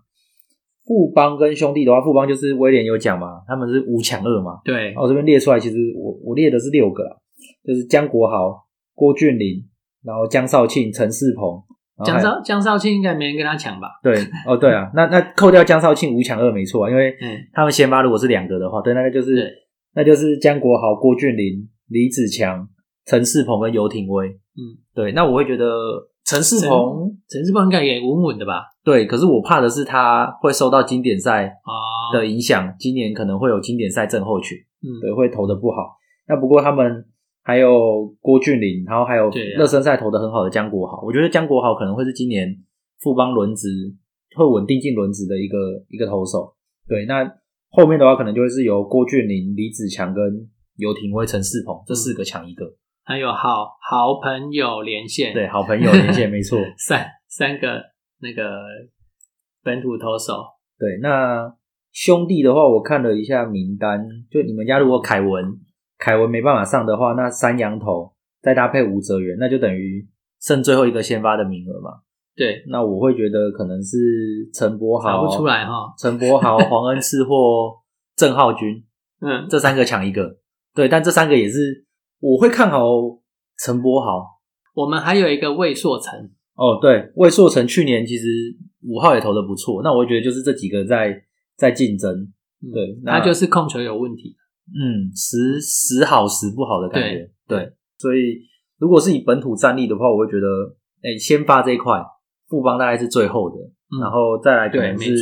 富邦跟兄弟的话，富邦就是威廉有讲嘛，他们是五强二嘛。对。我这边列出来，其实我我列的是六个啦，就是江国豪、郭俊霖，然后江少庆、陈世鹏。江少江少庆应该没人跟他抢吧？对，哦，对啊，那那扣掉江少庆五抢二没错啊，因为嗯，他们先发如果是两个的话，对，那个就是那就是江国豪、郭俊霖、李子强、陈世鹏跟游廷威，嗯，对，那我会觉得陈世鹏陈世鹏应该也稳稳的吧？对，可是我怕的是他会受到经典赛啊的影响，今年可能会有经典赛症候群，嗯，对，会投的不好。那不过他们。还有郭俊霖，然后还有热身赛投的很好的江国豪，我觉得江国豪可能会是今年富邦轮值会稳定进轮值的一个一个投手。对，那后面的话可能就会是由郭俊霖、李子强跟游廷威、陈世鹏这四个抢一个。还有好好朋友连线，对，好朋友连线 没错，三三个那个本土投手。对，那兄弟的话，我看了一下名单，就你们家如果凯文。凯文没办法上的话，那三羊头再搭配吴泽源，那就等于剩最后一个先发的名额嘛。对，那我会觉得可能是陈柏豪不出来哈，陈柏豪、黄恩赐或郑浩君，嗯，这三个抢一个。对，但这三个也是我会看好陈柏豪。我们还有一个魏硕成，哦，对，魏硕成去年其实五号也投的不错，那我会觉得就是这几个在在竞争，对，他就是控球有问题，嗯，时时好时不好的感觉，对，所以如果是以本土战力的话，我会觉得，哎，先发这一块，富邦大概是最后的，然后再来可能是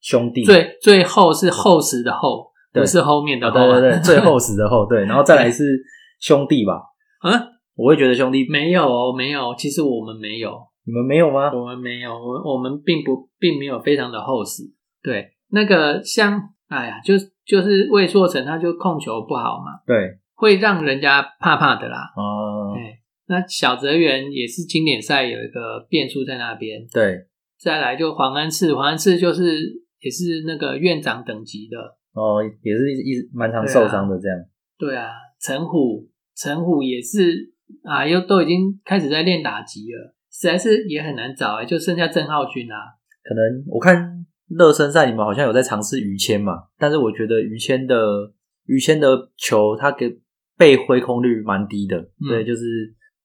兄弟，最最后是厚实的厚，不是后面的，对对对，最厚实的厚，对，然后再来是兄弟吧，嗯。我会觉得兄弟没有哦没有，其实我们没有，你们没有吗？我们没有，我我们并不并没有非常的厚实。对，那个像，哎呀，就就是魏硕成，他就控球不好嘛，对，会让人家怕怕的啦。哦，对，那小泽源也是经典赛有一个变数在那边。对，再来就黄安次，黄安次就是也是那个院长等级的。哦，也是一一蛮常受伤的这样。对啊，陈虎，陈虎也是。啊，又都已经开始在练打击了，实在是也很难找哎，就剩下郑浩君啊。可能我看热身赛你们好像有在尝试于谦嘛，但是我觉得于谦的于谦的球他给被挥空率蛮低的，对，就是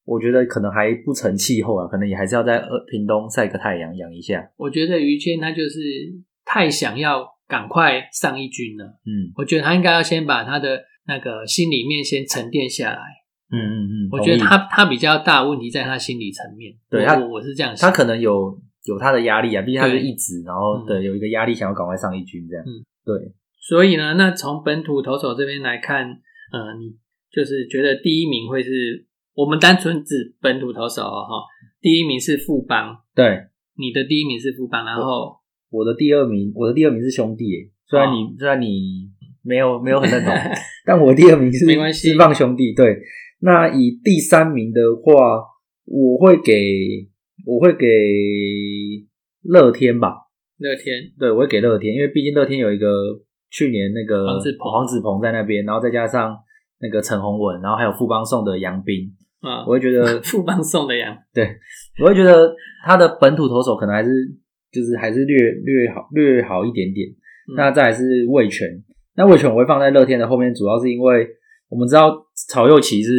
我觉得可能还不成气候啊，可能也还是要在呃屏东晒个太阳养一下。我觉得于谦他就是太想要赶快上一军了，嗯，我觉得他应该要先把他的那个心里面先沉淀下来。嗯嗯嗯，我觉得他他比较大问题在他心理层面，对他我是这样想，他可能有有他的压力啊，毕竟他是一直，然后对有一个压力，想要赶快上一军这样，嗯，对，所以呢，那从本土投手这边来看，呃，你就是觉得第一名会是我们单纯指本土投手哈，第一名是富邦，对，你的第一名是富邦，然后我的第二名，我的第二名是兄弟，虽然你虽然你没有没有很认同，但我第二名是没关系，释放兄弟，对。那以第三名的话，我会给我会给乐天吧。乐天，对，我会给乐天，因为毕竟乐天有一个去年那个黄子鹏。黄子鹏在那边，然后再加上那个陈宏文，然后还有富邦送的杨斌。啊，我会觉得 富邦送的杨，对，我会觉得他的本土投手可能还是就是还是略略好略好一点点。那再来是魏权，那魏权我会放在乐天的后面，主要是因为。我们知道曹佑奇是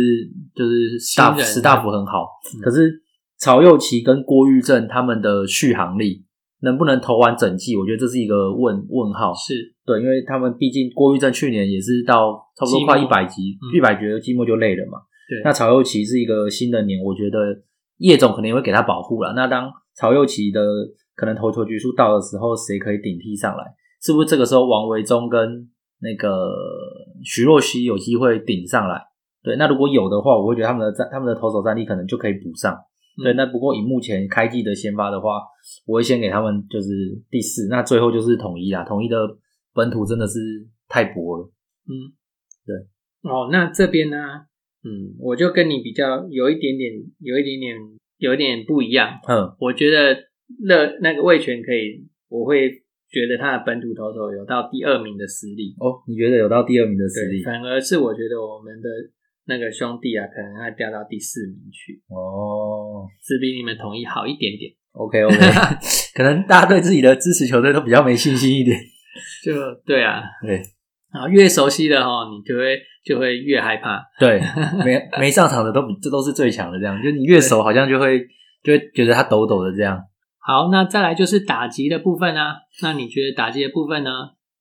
就是大史大福很好，可是曹佑奇跟郭玉正他们的续航力能不能投完整季？我觉得这是一个问问号。是对，因为他们毕竟郭玉正去年也是到差不多快一百集，一百局季末就累了嘛。对，那曹佑奇是一个新的年，我觉得叶总可能也会给他保护了。那当曹佑奇的可能投球局数到的时候，谁可以顶替上来？是不是这个时候王维忠跟？那个徐若曦有机会顶上来，对，那如果有的话，我会觉得他们的战他们的投手战力可能就可以补上，对。那不过以目前开季的先发的话，我会先给他们就是第四，那最后就是统一啦，统一的本土真的是太薄了，嗯，对。哦，那这边呢，嗯，我就跟你比较有一点点，有一点点，有一点不一样，嗯，我觉得乐那个魏权可以，我会。觉得他的本土投手有到第二名的实力哦，你觉得有到第二名的实力？反而是我觉得我们的那个兄弟啊，可能会掉到第四名去哦，是比你们统一好一点点。OK OK，可能大家对自己的支持球队都比较没信心一点。就对啊，对啊，越熟悉的哈，你就会就会越害怕。对，没没上场的都这都是最强的，这样就你越熟，好像就会就会觉得他抖抖的这样。好，那再来就是打击的部分啊。那你觉得打击的部分呢？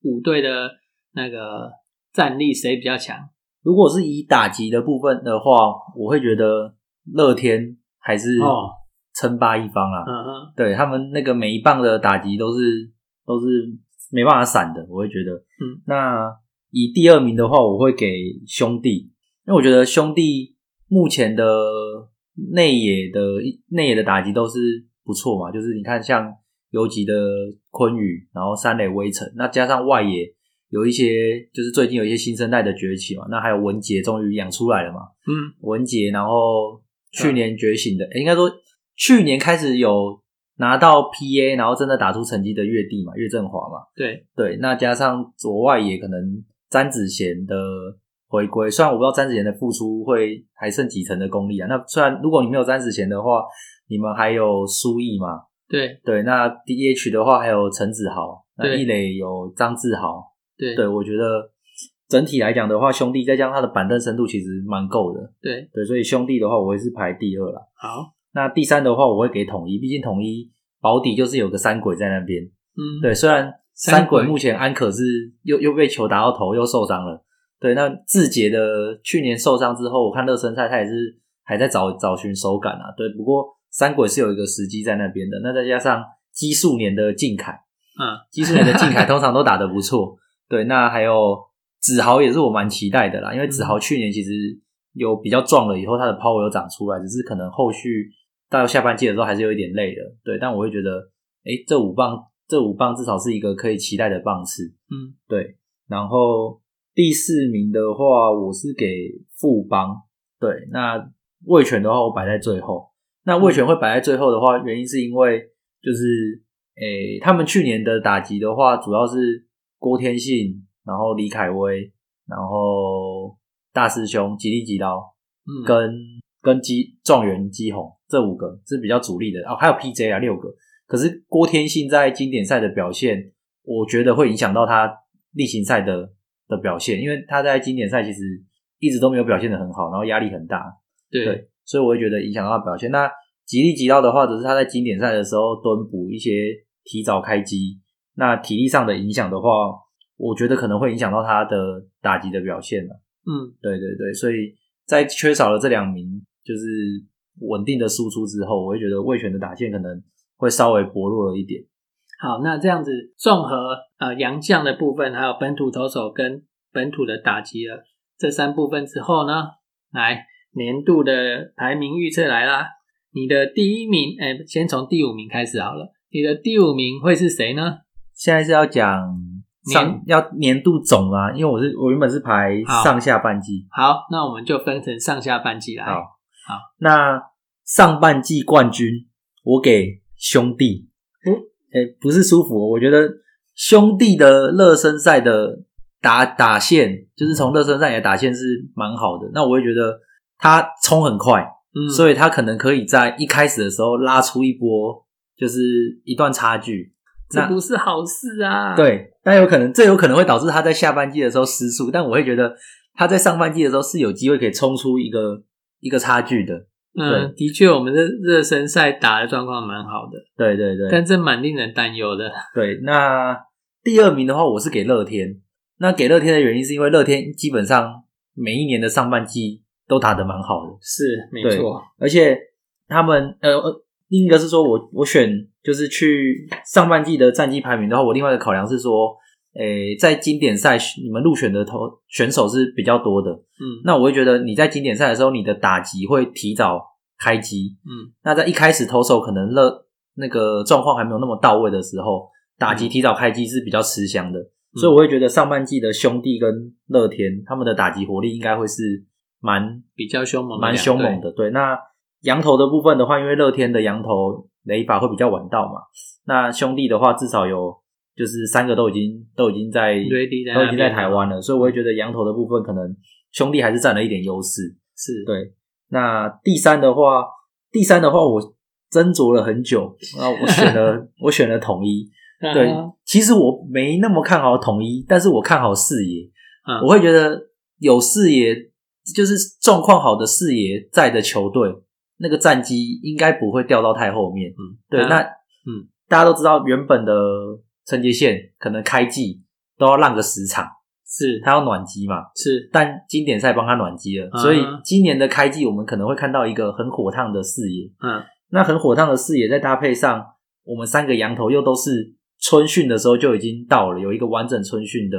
五队的那个战力谁比较强？如果是以打击的部分的话，我会觉得乐天还是称霸一方啦。嗯嗯，对他们那个每一棒的打击都是都是没办法闪的，我会觉得。嗯，那以第二名的话，我会给兄弟，因为我觉得兄弟目前的内野的内野的打击都是。不错嘛，就是你看像游击的昆宇，然后三垒威城，那加上外野有一些，就是最近有一些新生代的崛起嘛，那还有文杰终于养出来了嘛，嗯，文杰，然后去年觉醒的，应该说去年开始有拿到 PA，然后真的打出成绩的月地嘛，岳振华嘛，对。对，那加上左外野可能詹子贤的回归，虽然我不知道詹子贤的付出会还剩几成的功力啊，那虽然如果你没有詹子贤的话。你们还有苏毅嘛？对对，那 DH 的话还有陈子豪，那对一垒有张志豪。对对，我觉得整体来讲的话，兄弟再加上他的板凳深度其实蛮够的。对，对，所以兄弟的话，我会是排第二啦。好，那第三的话，我会给统一，毕竟统一保底就是有个三鬼在那边。嗯，对，虽然三鬼三鬼目前安可是又又被球打到头，又受伤了。对，那志杰的去年受伤之后，我看热身赛他也是还在找找寻手感啊。对，不过三鬼是有一个时机在那边的。那再加上基数年的靖凯，嗯，基数年的靖凯 通常都打得不错。对，那还有子豪也是我蛮期待的啦，因为子豪去年其实有比较壮了，以后他的 power 有长出来，只是可能后续到下半季的时候还是有一点累的。对，但我会觉得，诶，这五棒这五棒至少是一个可以期待的棒次。嗯，对。然后第四名的话，我是给富邦。对，那魏权的话，我摆在最后。那魏权会摆在最后的话，原因是因为就是，诶，他们去年的打击的话，主要是郭天信，然后李凯威，然后大师兄吉利吉刀，嗯，跟跟基状元基宏这五个是比较主力的。哦，还有 PJ 啊六个。可是郭天信在经典赛的表现，我觉得会影响到他例行赛的的表现，因为他在经典赛其实一直都没有表现的很好，然后压力很大，对。对，所以我会觉得影响到他表现。那吉利吉到的话，只是他在经典赛的时候蹲补一些提早开机，那体力上的影响的话，我觉得可能会影响到他的打击的表现了。嗯，对对对，所以在缺少了这两名就是稳定的输出之后，我会觉得魏权的打线可能会稍微薄弱了一点。好，那这样子综合呃洋将的部分，还有本土投手跟本土的打击了这三部分之后呢，来年度的排名预测来啦。你的第一名，哎，先从第五名开始好了。你的第五名会是谁呢？现在是要讲上年要年度总啊，因为我是我原本是排上下半季。好，那我们就分成上下半季来。好好，那上半季冠军我给兄弟。嗯，哎，不是舒服，我觉得兄弟的热身赛的打打线，就是从热身赛的打线是蛮好的。那我会觉得他冲很快，嗯，所以他可能可以在一开始的时候拉出一波，就是一段差距。这不是好事啊。，对，但有可能这有可能会导致他在下半季的时候失速，但我会觉得他在上半季的时候是有机会可以冲出一个一个差距的。嗯，的确，我们的热身赛打的状况蛮好的，对对对，但这蛮令人担忧的。对。那第二名的话，我是给乐天。那给乐天的原因是因为乐天基本上每一年的上半季都打得蛮好的，是，没错。而且他们呃呃，另一个是说我我选就是去上半季的战绩排名的话，我另外的考量是说，诶，在经典赛你们入选的投选手是比较多的，嗯那我会觉得你在经典赛的时候，你的打击会提早开机。嗯那在一开始投手可能热那个状况还没有那么到位的时候，打击提早开机是比较吃香的。所以我会觉得上半季的兄弟跟乐天他们的打击火力应该会是蛮比较凶猛蛮。凶猛的。对，那羊头的部分的话，因为乐天的羊头雷法会比较晚到嘛，那兄弟的话至少有就是三个都已经都已经在在都已经在台湾了，所以我会觉得羊头的部分可能兄弟还是占了一点优势。是，对，那第三的话，第三的话我斟酌了很久，然后我选了 我选了统一。对嗯，其实我没那么看好统一，但是我看好视野。嗯我会觉得有视野，就是状况好的视野在的球队，那个战绩应该不会掉到太后面。嗯，对，啊那嗯，大家都知道，原本的陈杰宪可能开季都要让个十场，是他要暖机嘛，是，但经典赛帮他暖机了，嗯所以今年的开季我们可能会看到一个很火烫的视野。嗯那很火烫的视野，再搭配上我们三个羊头又都是春训的时候就已经到了，有一个完整春训的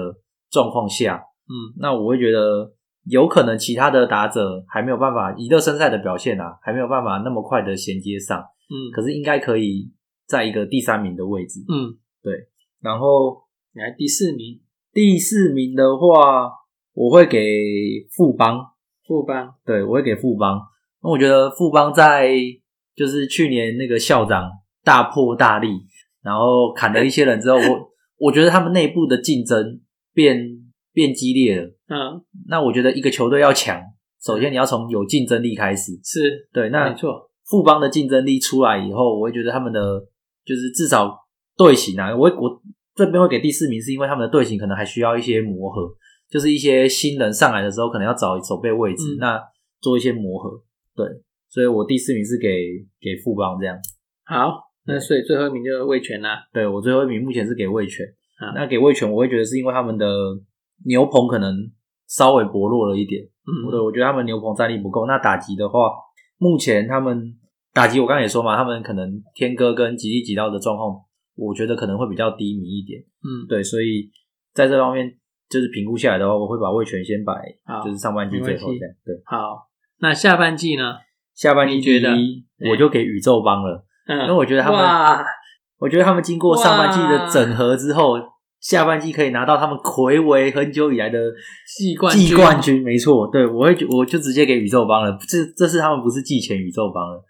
状况下，嗯那我会觉得有可能其他的打者还没有办法以热身赛的表现啊，还没有办法那么快的衔接上，嗯可是应该可以在一个第三名的位置。嗯，对然后来第四名第四名的话，我会给富邦，富邦，对我会给富邦。那我觉得富邦在就是去年那个校长大破大立，然后砍了一些人之后，我我觉得他们内部的竞争变变激烈了。嗯，那我觉得一个球队要强，首先你要从有竞争力开始。是对，那没错，富邦的竞争力出来以后，我会觉得他们的就是至少队形啊，我我这边会给第四名，是因为他们的队形可能还需要一些磨合，就是一些新人上来的时候，可能要找守备位置，那做一些磨合。对，所以我第四名是给给富邦这样。好，那所以最后一名就是魏权啦。对我最后一名目前是给魏权。那给魏权，我会觉得是因为他们的牛棚可能稍微薄弱了一点。嗯，对，我觉得他们牛棚战力不够。那打击的话，目前他们打击，我刚才也说嘛，他们可能天哥跟吉利吉刀的状况，我觉得可能会比较低迷一点。嗯，对，所以在这方面就是评估下来的话，我会把魏权先摆，就是上半季最后这样。对，好，那下半季呢？下半季觉得我就给宇宙帮了，因为我觉得他们。我觉得他们经过上半季的整合之后，下半季可以拿到他们魁违很久以来的季冠季冠军。没错，对我会我就直接给宇宙帮了。这这是他们不是季前宇宙帮了。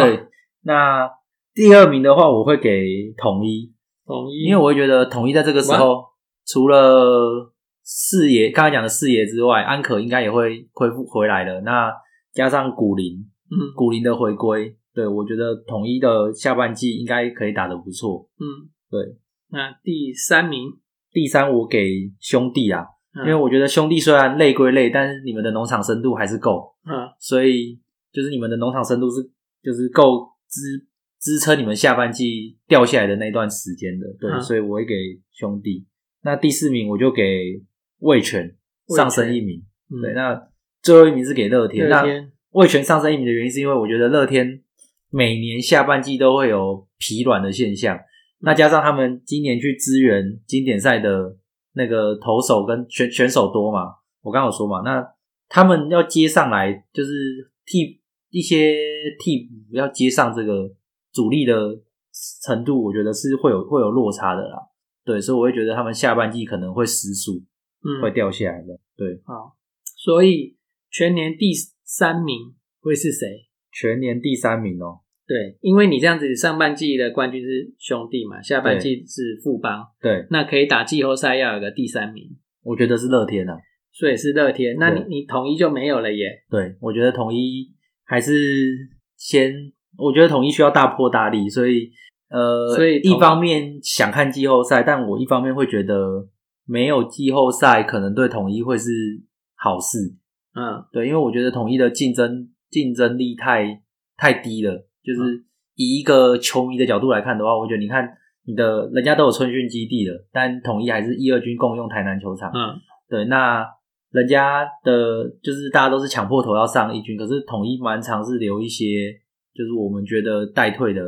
对，那第二名的话，我会给统一。统一，因为我会觉得统一在这个时候，除了四爷刚才讲的四爷之外，安可应该也会恢复回来了。那加上古林，嗯，古林的回归。对，我觉得统一的下半季应该可以打得不错。嗯，对。那第三名，第三我给兄弟啊，因为我觉得兄弟虽然累归累，但是你们的农场深度还是够。嗯，所以就是你们的农场深度是就是够支支撑你们下半季掉下来的那段时间的。对，所以我会给兄弟。那第四名我就给魏全上升一名。对，那最后一名是给乐天。那魏全上升一名的原因是因为我觉得乐天。每年下半季都会有疲软的现象，那加上他们今年去支援经典赛的那个投手跟选选手多嘛，我刚有说嘛，那他们要接上来，就是替一些替补要接上这个主力的程度，我觉得是会有会有落差的啦。对，所以我会觉得他们下半季可能会失速，嗯，会掉下来的。对，好，所以全年第三名会是谁？全年第三名哦，对，因为你这样子上半季的冠军是兄弟嘛，下半季是富邦，对，那可以打季后赛要有个第三名，我觉得是乐天啊，所以是乐天，那你你统一就没有了耶？对，我觉得统一还是先，我觉得统一需要大破大立，所以呃，所以一方面想看季后赛，但我一方面会觉得没有季后赛可能对统一会是好事，嗯，对，因为我觉得统一的竞争。竞争力太太低了，就是以一个球迷的角度来看的话，我觉得你看你的人家都有春训基地了，但统一还是一二军共用台南球场。嗯，对，那人家的就是大家都是抢破头要上一军，可是统一蛮常是留一些，就是我们觉得待退的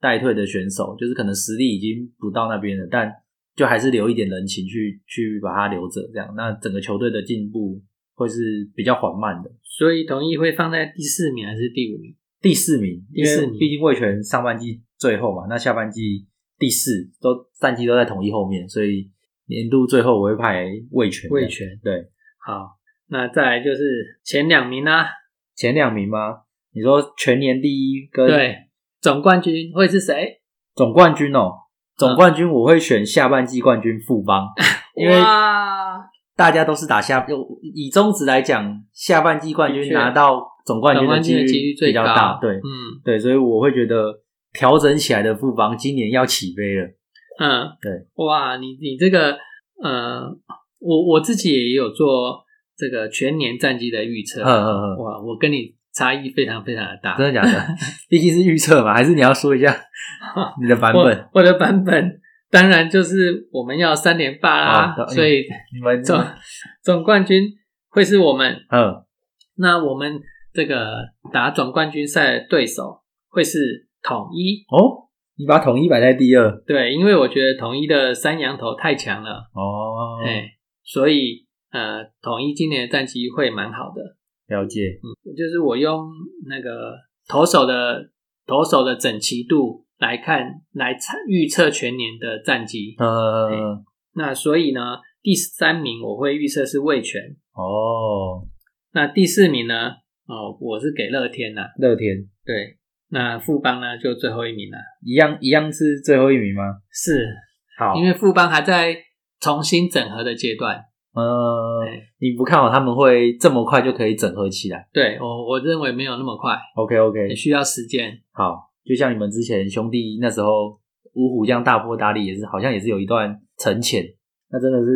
待退的选手，就是可能实力已经不到那边了，但就还是留一点人情去去把他留着，这样那整个球队的进步。会是比较缓慢的，所以统一会放在第四名还是第五名？第四名，第四名，毕竟魏权上半季最后嘛，那下半季第四都战绩都在统一后面，所以年度最后我会排魏权。魏权，对，好，那再来就是前两名啊，前两名吗？你说全年第一跟对总冠军会是谁？总冠军哦，总冠军我会选下半季冠军富邦，因为。大家都是打下，以中职来讲，下半季冠军拿到总冠军的几率比较大。对，嗯，对，所以我会觉得调整起来的富邦今年要起飞了。嗯，对，哇，你你这个，呃，我我自己也有做这个全年战绩的预测。嗯嗯嗯，哇，我跟你差异非常非常的大。真的假的？毕竟是预测嘛，还是你要说一下 你的版本？我的版本。当然就是我们要三连霸啦，所以你们总总冠军会是我们。嗯，那我们这个打总冠军赛的对手会是统一。哦，你把统一摆在第二？对，因为我觉得统一的三羊头太强了。哦，哎，所以呃，统一今年的战绩会蛮好的。了解，嗯，就是我用那个投手的投手的整齐度。来看，来测预测全年的战绩。呃，那所以呢，第三名我会预测是魏全。哦，那第四名呢？哦，我是给乐天呐。乐天，对。那富邦呢？就最后一名了。一样，一样是最后一名吗？是。好，因为富邦还在重新整合的阶段。呃，你不看好他们会这么快就可以整合起来？对我，我认为没有那么快。OK，OK，需要时间。好。就像你们之前兄弟那时候五虎这样大破大立，也是好像也是有一段沉潜，那真的是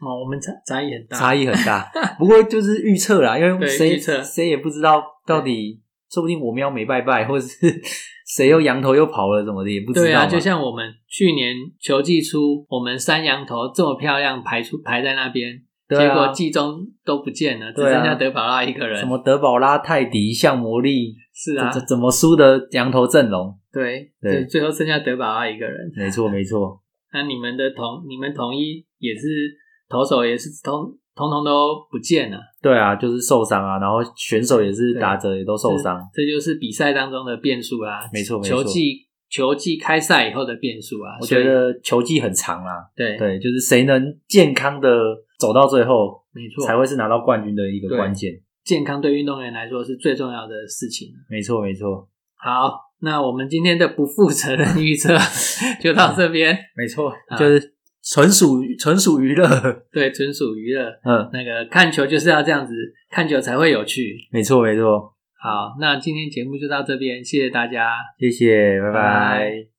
哦，我们差差异很大，差异很大。不过就是预测啦，因为谁谁也不知道到底，说不定我喵没拜拜，或者是 谁又羊头又跑了什么的，也不知道嘛。对啊，就像我们去年球季初，我们三羊头这么漂亮排出排在那边，对啊结果季中都不见了，只剩下德保拉一个人。什么德保拉、泰迪、像魔力，是啊怎，怎么输的羊头阵容？对，对最后剩下德保拉一个人。没错，没错，那你们的同，你们统一也是投手也是通通通都不见了，对啊，就是受伤啊，然后选手也是打者也都受伤，这，就是比赛当中的变数啦。没错没错球季球季开赛以后的变数啊。我觉得球季很长啦，对对，就是谁能健康的走到最后，没错，才会是拿到冠军的一个对关键。健康对运动员来说是最重要的事情。没错，没错，好，那我们今天的不负责任预测 就到这边。没错啊，就是纯属纯属娱乐。对，纯属娱乐。嗯，那个看球就是要这样子，看球才会有趣。没错，没错，好，那今天节目就到这边，谢谢大家。谢谢，拜拜拜